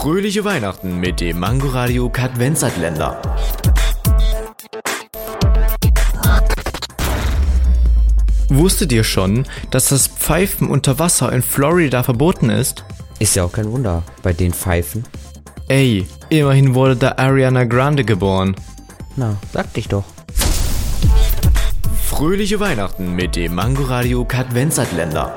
Fröhliche Weihnachten mit dem Mangoradio Kadvenzatländer. Wusstet ihr schon, dass das Pfeifen unter Wasser in Florida verboten ist? Ist ja auch kein Wunder bei den Pfeifen. Ey, immerhin wurde da Ariana Grande geboren. Na, sag dich doch. Fröhliche Weihnachten mit dem Mangoradio Kadvenzatländer.